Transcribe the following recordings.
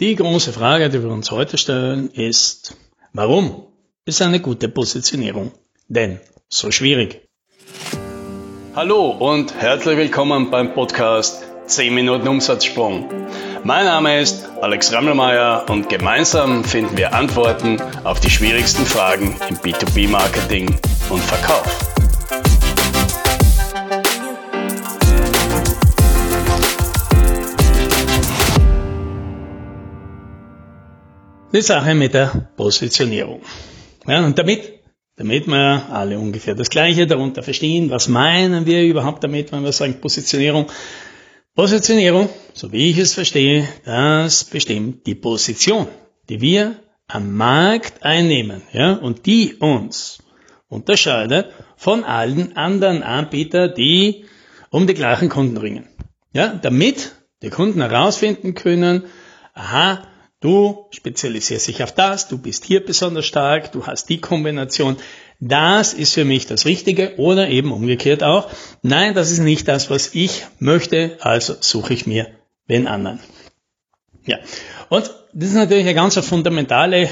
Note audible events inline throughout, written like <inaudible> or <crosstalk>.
Die große Frage, die wir uns heute stellen, ist, warum ist eine gute Positionierung denn so schwierig? Hallo und herzlich willkommen beim Podcast 10 Minuten Umsatzsprung. Mein Name ist Alex Rammelmeier und gemeinsam finden wir Antworten auf die schwierigsten Fragen im B2B-Marketing und Verkauf. Die Sache mit der Positionierung. Ja, und damit, damit wir alle ungefähr das Gleiche darunter verstehen, was meinen wir überhaupt damit, wenn wir sagen Positionierung? Positionierung, so wie ich es verstehe, das bestimmt die Position, die wir am Markt einnehmen, ja, und die uns unterscheidet von allen anderen Anbietern, die um die gleichen Kunden ringen. Ja, damit die Kunden herausfinden können, aha, Du spezialisierst dich auf das, du bist hier besonders stark, du hast die Kombination. Das ist für mich das Richtige oder eben umgekehrt auch. Nein, das ist nicht das, was ich möchte, also suche ich mir den anderen. Ja. Und das ist natürlich eine ganz fundamentale,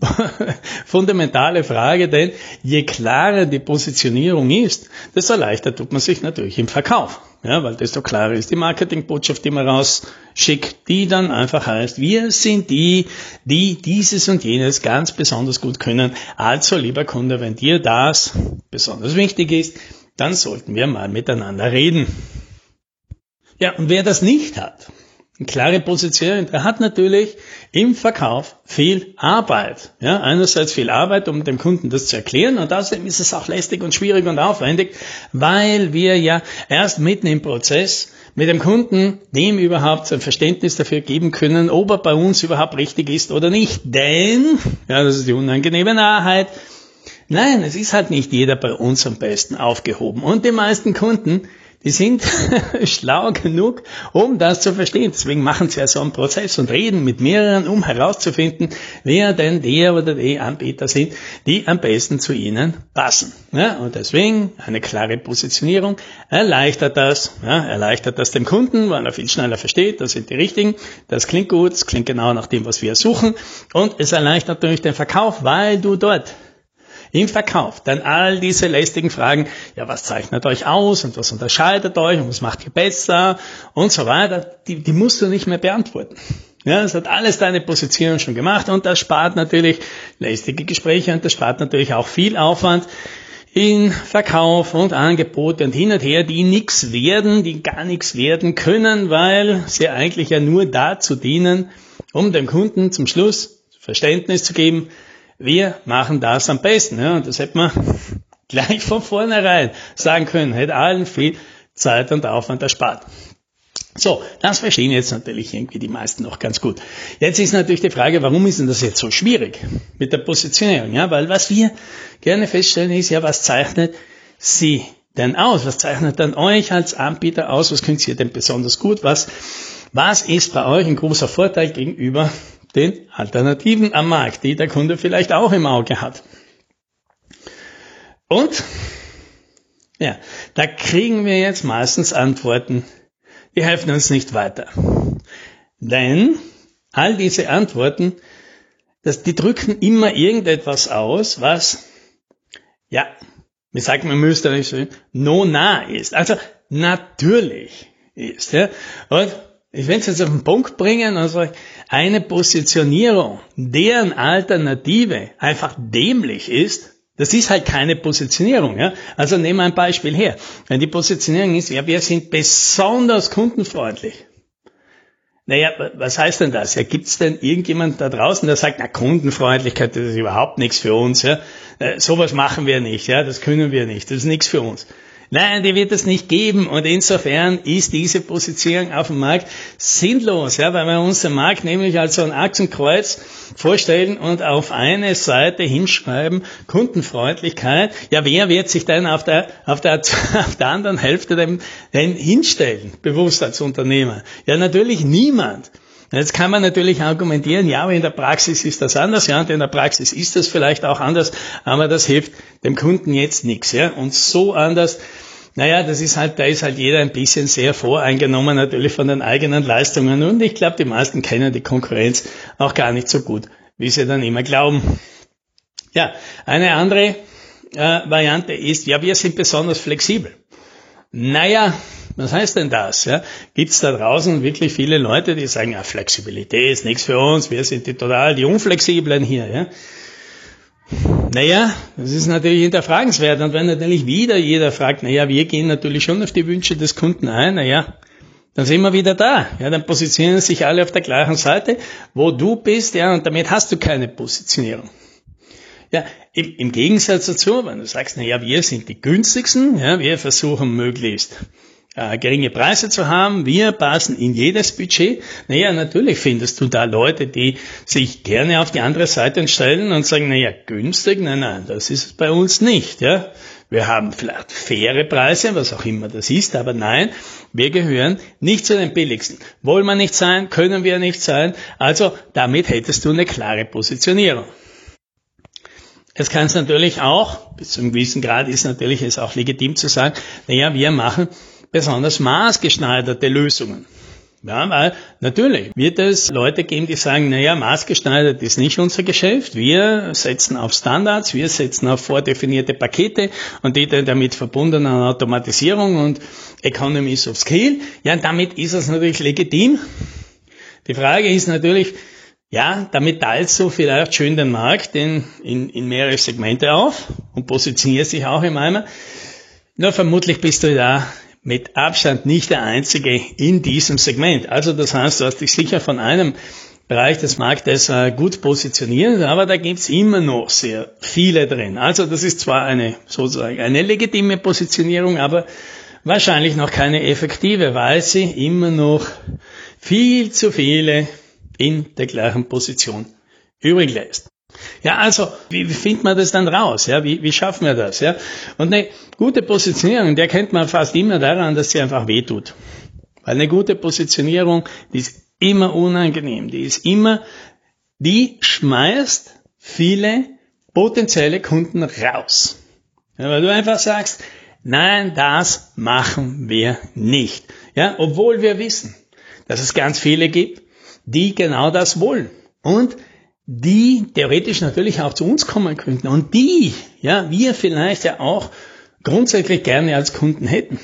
<laughs> fundamentale Frage, denn je klarer die Positionierung ist, desto leichter tut man sich natürlich im Verkauf. Ja, weil desto klarer ist die Marketingbotschaft, die man rausschickt, die dann einfach heißt, wir sind die, die dieses und jenes ganz besonders gut können. Also, lieber Kunde, wenn dir das besonders wichtig ist, dann sollten wir mal miteinander reden. Ja, und wer das nicht hat, klare Position. Er hat natürlich im Verkauf viel Arbeit. Ja, einerseits viel Arbeit, um dem Kunden das zu erklären und außerdem ist es auch lästig und schwierig und aufwendig, weil wir ja erst mitten im Prozess mit dem Kunden dem überhaupt ein Verständnis dafür geben können, ob er bei uns überhaupt richtig ist oder nicht. Denn, ja, das ist die unangenehme Wahrheit, nein, es ist halt nicht jeder bei uns am besten aufgehoben. Und die meisten Kunden, die sind <laughs> schlau genug, um das zu verstehen. Deswegen machen sie ja so einen Prozess und reden mit mehreren, um herauszufinden, wer denn der oder die Anbieter sind, die am besten zu ihnen passen. Ja, und deswegen eine klare Positionierung erleichtert das, ja, erleichtert das dem Kunden, weil er viel schneller versteht, das sind die richtigen, das klingt gut, das klingt genau nach dem, was wir suchen und es erleichtert natürlich den Verkauf, weil du dort im Verkauf dann all diese lästigen Fragen, ja, was zeichnet euch aus und was unterscheidet euch und was macht ihr besser und so weiter, die, die musst du nicht mehr beantworten. Ja, das hat alles deine Position schon gemacht und das spart natürlich lästige Gespräche und das spart natürlich auch viel Aufwand in Verkauf und Angebote und hin und her, die nichts werden, die gar nichts werden können, weil sie eigentlich ja nur dazu dienen, um dem Kunden zum Schluss Verständnis zu geben, wir machen das am besten. Ja, und das hätte man <laughs> gleich von vornherein sagen können, hätte allen viel Zeit und Aufwand erspart. So, das verstehen jetzt natürlich irgendwie die meisten noch ganz gut. Jetzt ist natürlich die Frage, warum ist denn das jetzt so schwierig mit der Positionierung? Ja, weil was wir gerne feststellen ist, ja, was zeichnet Sie denn aus? Was zeichnet dann euch als Anbieter aus? Was könnt ihr denn besonders gut? Was, was ist bei euch ein großer Vorteil gegenüber den Alternativen am Markt, die der Kunde vielleicht auch im Auge hat. Und ja, da kriegen wir jetzt meistens Antworten, die helfen uns nicht weiter. Denn all diese Antworten, das, die drücken immer irgendetwas aus, was, ja, wie sagt man im Österreichischen, no nah ist. Also natürlich ist. Ja. Und ich will es jetzt auf den Punkt bringen sage, eine Positionierung, deren Alternative einfach dämlich ist, das ist halt keine Positionierung. Ja? Also nehmen wir ein Beispiel her. Wenn die Positionierung ist, ja, wir sind besonders kundenfreundlich. Naja, was heißt denn das? Ja, gibt es denn irgendjemand da draußen, der sagt, na, Kundenfreundlichkeit, das ist überhaupt nichts für uns. Ja? Äh, sowas machen wir nicht, ja, das können wir nicht, das ist nichts für uns. Nein, die wird es nicht geben und insofern ist diese Positionierung auf dem Markt sinnlos, ja, weil wir uns den Markt nämlich als so ein Achsenkreuz vorstellen und auf eine Seite hinschreiben, Kundenfreundlichkeit. Ja, wer wird sich denn auf der, auf der, <laughs> auf der anderen Hälfte denn, denn hinstellen, bewusst als Unternehmer? Ja, natürlich niemand. Jetzt kann man natürlich argumentieren, ja, aber in der Praxis ist das anders, ja, und in der Praxis ist das vielleicht auch anders, aber das hilft dem Kunden jetzt nichts, ja. Und so anders Naja, das ist halt, da ist halt jeder ein bisschen sehr voreingenommen natürlich von den eigenen Leistungen und ich glaube, die meisten kennen die Konkurrenz auch gar nicht so gut, wie sie dann immer glauben. Ja, eine andere äh, Variante ist, ja, wir sind besonders flexibel. Naja, was heißt denn das? Ja? Gibt es da draußen wirklich viele Leute, die sagen, ja, Flexibilität ist nichts für uns, wir sind die total die Unflexiblen hier. Ja? Naja, das ist natürlich hinterfragenswert. Und wenn natürlich wieder jeder fragt, naja, wir gehen natürlich schon auf die Wünsche des Kunden ein, naja, dann sind wir wieder da. Ja, dann positionieren sich alle auf der gleichen Seite, wo du bist, ja, und damit hast du keine Positionierung. Ja, im, im Gegensatz dazu, wenn du sagst, naja, wir sind die günstigsten, ja, wir versuchen möglichst äh, geringe Preise zu haben. Wir passen in jedes Budget. Naja, natürlich findest du da Leute, die sich gerne auf die andere Seite stellen und sagen, naja, günstig, nein, nein, das ist bei uns nicht. Ja. Wir haben vielleicht faire Preise, was auch immer das ist, aber nein, wir gehören nicht zu den billigsten. Wollen wir nicht sein, können wir nicht sein. Also damit hättest du eine klare Positionierung. Es kann es natürlich auch, bis zu einem gewissen Grad ist natürlich es auch legitim zu sagen, naja, wir machen besonders maßgeschneiderte Lösungen. Ja, weil natürlich wird es Leute geben, die sagen, naja, maßgeschneidert ist nicht unser Geschäft. Wir setzen auf Standards, wir setzen auf vordefinierte Pakete und die damit verbundene Automatisierung und Economies of Scale. Ja, damit ist es natürlich legitim. Die Frage ist natürlich, ja, damit teilst du vielleicht schön den Markt in, in, in mehrere Segmente auf und positionierst dich auch im Eimer. Nur vermutlich bist du da mit Abstand nicht der einzige in diesem Segment. Also das heißt, du hast dich sicher von einem Bereich des Marktes äh, gut positioniert, aber da gibt's immer noch sehr viele drin. Also das ist zwar eine sozusagen eine legitime Positionierung, aber wahrscheinlich noch keine effektive, weil sie immer noch viel zu viele in der gleichen Position übrig lässt. Ja, also, wie, wie findet man das dann raus? Ja, wie, wie schaffen wir das? Ja, und eine gute Positionierung, der kennt man fast immer daran, dass sie einfach wehtut. Weil eine gute Positionierung, die ist immer unangenehm, die ist immer, die schmeißt viele potenzielle Kunden raus. Ja, weil du einfach sagst, nein, das machen wir nicht. Ja, obwohl wir wissen, dass es ganz viele gibt, die genau das wollen. Und die theoretisch natürlich auch zu uns kommen könnten und die, ja, wir vielleicht ja auch grundsätzlich gerne als Kunden hätten.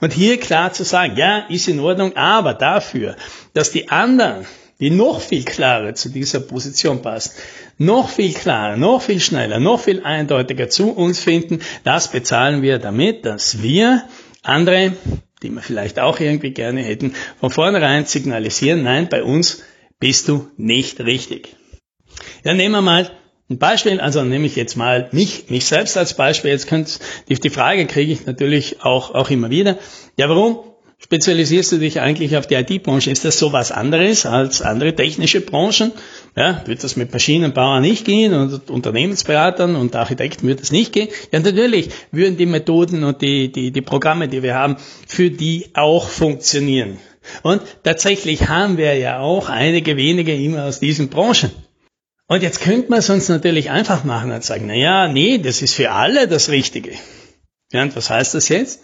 Und hier klar zu sagen, ja, ist in Ordnung, aber dafür, dass die anderen, die noch viel klarer zu dieser Position passen, noch viel klarer, noch viel schneller, noch viel eindeutiger zu uns finden, das bezahlen wir damit, dass wir andere, die wir vielleicht auch irgendwie gerne hätten, von vornherein signalisieren, nein, bei uns bist du nicht richtig. Ja, nehmen wir mal ein Beispiel, also nehme ich jetzt mal mich, mich selbst als Beispiel. Jetzt könnt, die, die Frage kriege ich natürlich auch, auch immer wieder. Ja, warum spezialisierst du dich eigentlich auf die IT-Branche? Ist das so was anderes als andere technische Branchen? Ja, wird das mit Maschinenbauern nicht gehen und Unternehmensberatern und Architekten wird das nicht gehen? Ja, natürlich würden die Methoden und die, die, die Programme, die wir haben, für die auch funktionieren. Und tatsächlich haben wir ja auch einige wenige immer aus diesen Branchen. Und jetzt könnte man es uns natürlich einfach machen und sagen, na ja, nee, das ist für alle das Richtige. Ja, und was heißt das jetzt?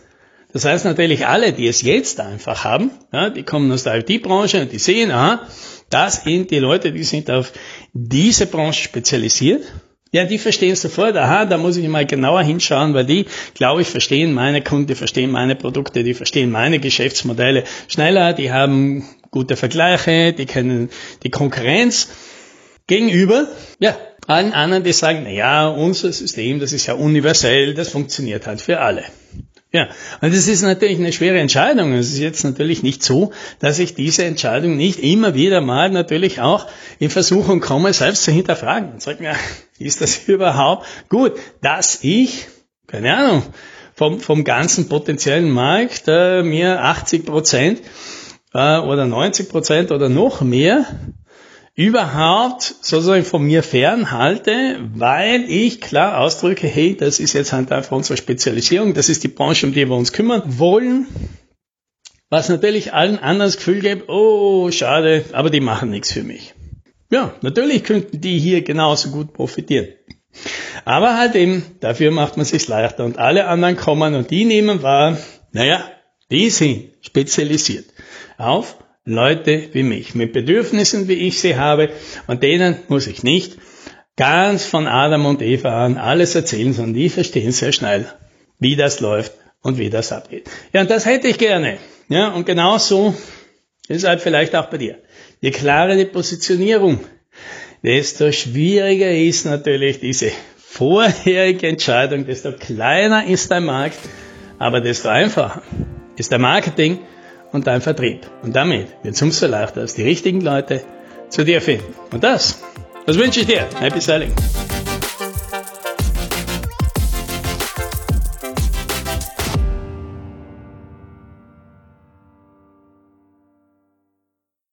Das heißt natürlich alle, die es jetzt einfach haben, ja, die kommen aus der IT-Branche und die sehen, aha, das sind die Leute, die sind auf diese Branche spezialisiert. Ja, die verstehen sofort, aha, da muss ich mal genauer hinschauen, weil die, glaube ich, verstehen meine Kunden, die verstehen meine Produkte, die verstehen meine Geschäftsmodelle schneller, die haben gute Vergleiche, die kennen die Konkurrenz Gegenüber, ja, allen anderen, die sagen, na ja, unser System, das ist ja universell, das funktioniert halt für alle. Ja, und das ist natürlich eine schwere Entscheidung. Es ist jetzt natürlich nicht so, dass ich diese Entscheidung nicht immer wieder mal natürlich auch in Versuchung komme, selbst zu hinterfragen. Und sage, ja, ist das <laughs> überhaupt gut, dass ich, keine Ahnung, vom, vom ganzen potenziellen Markt äh, mir 80 Prozent äh, oder 90 Prozent oder noch mehr überhaupt sozusagen von mir fernhalte, weil ich klar ausdrücke, hey, das ist jetzt halt einfach unsere Spezialisierung, das ist die Branche, um die wir uns kümmern wollen. Was natürlich allen anderen das Gefühl gibt, oh, schade, aber die machen nichts für mich. Ja, natürlich könnten die hier genauso gut profitieren. Aber halt eben, dafür macht man sich leichter und alle anderen kommen und die nehmen wahr, naja, die sind spezialisiert auf Leute wie mich, mit Bedürfnissen, wie ich sie habe und denen muss ich nicht ganz von Adam und Eva an alles erzählen, sondern die verstehen sehr schnell, wie das läuft und wie das abgeht. Ja, und das hätte ich gerne. Ja, und genauso ist halt vielleicht auch bei dir. Je klarer die Positionierung, desto schwieriger ist natürlich diese vorherige Entscheidung, desto kleiner ist dein Markt, aber desto einfacher ist dein Marketing und dein Vertrieb. Und damit wird es umso leichter, dass die richtigen Leute zu dir finden. Und das das wünsche ich dir. Happy Selling.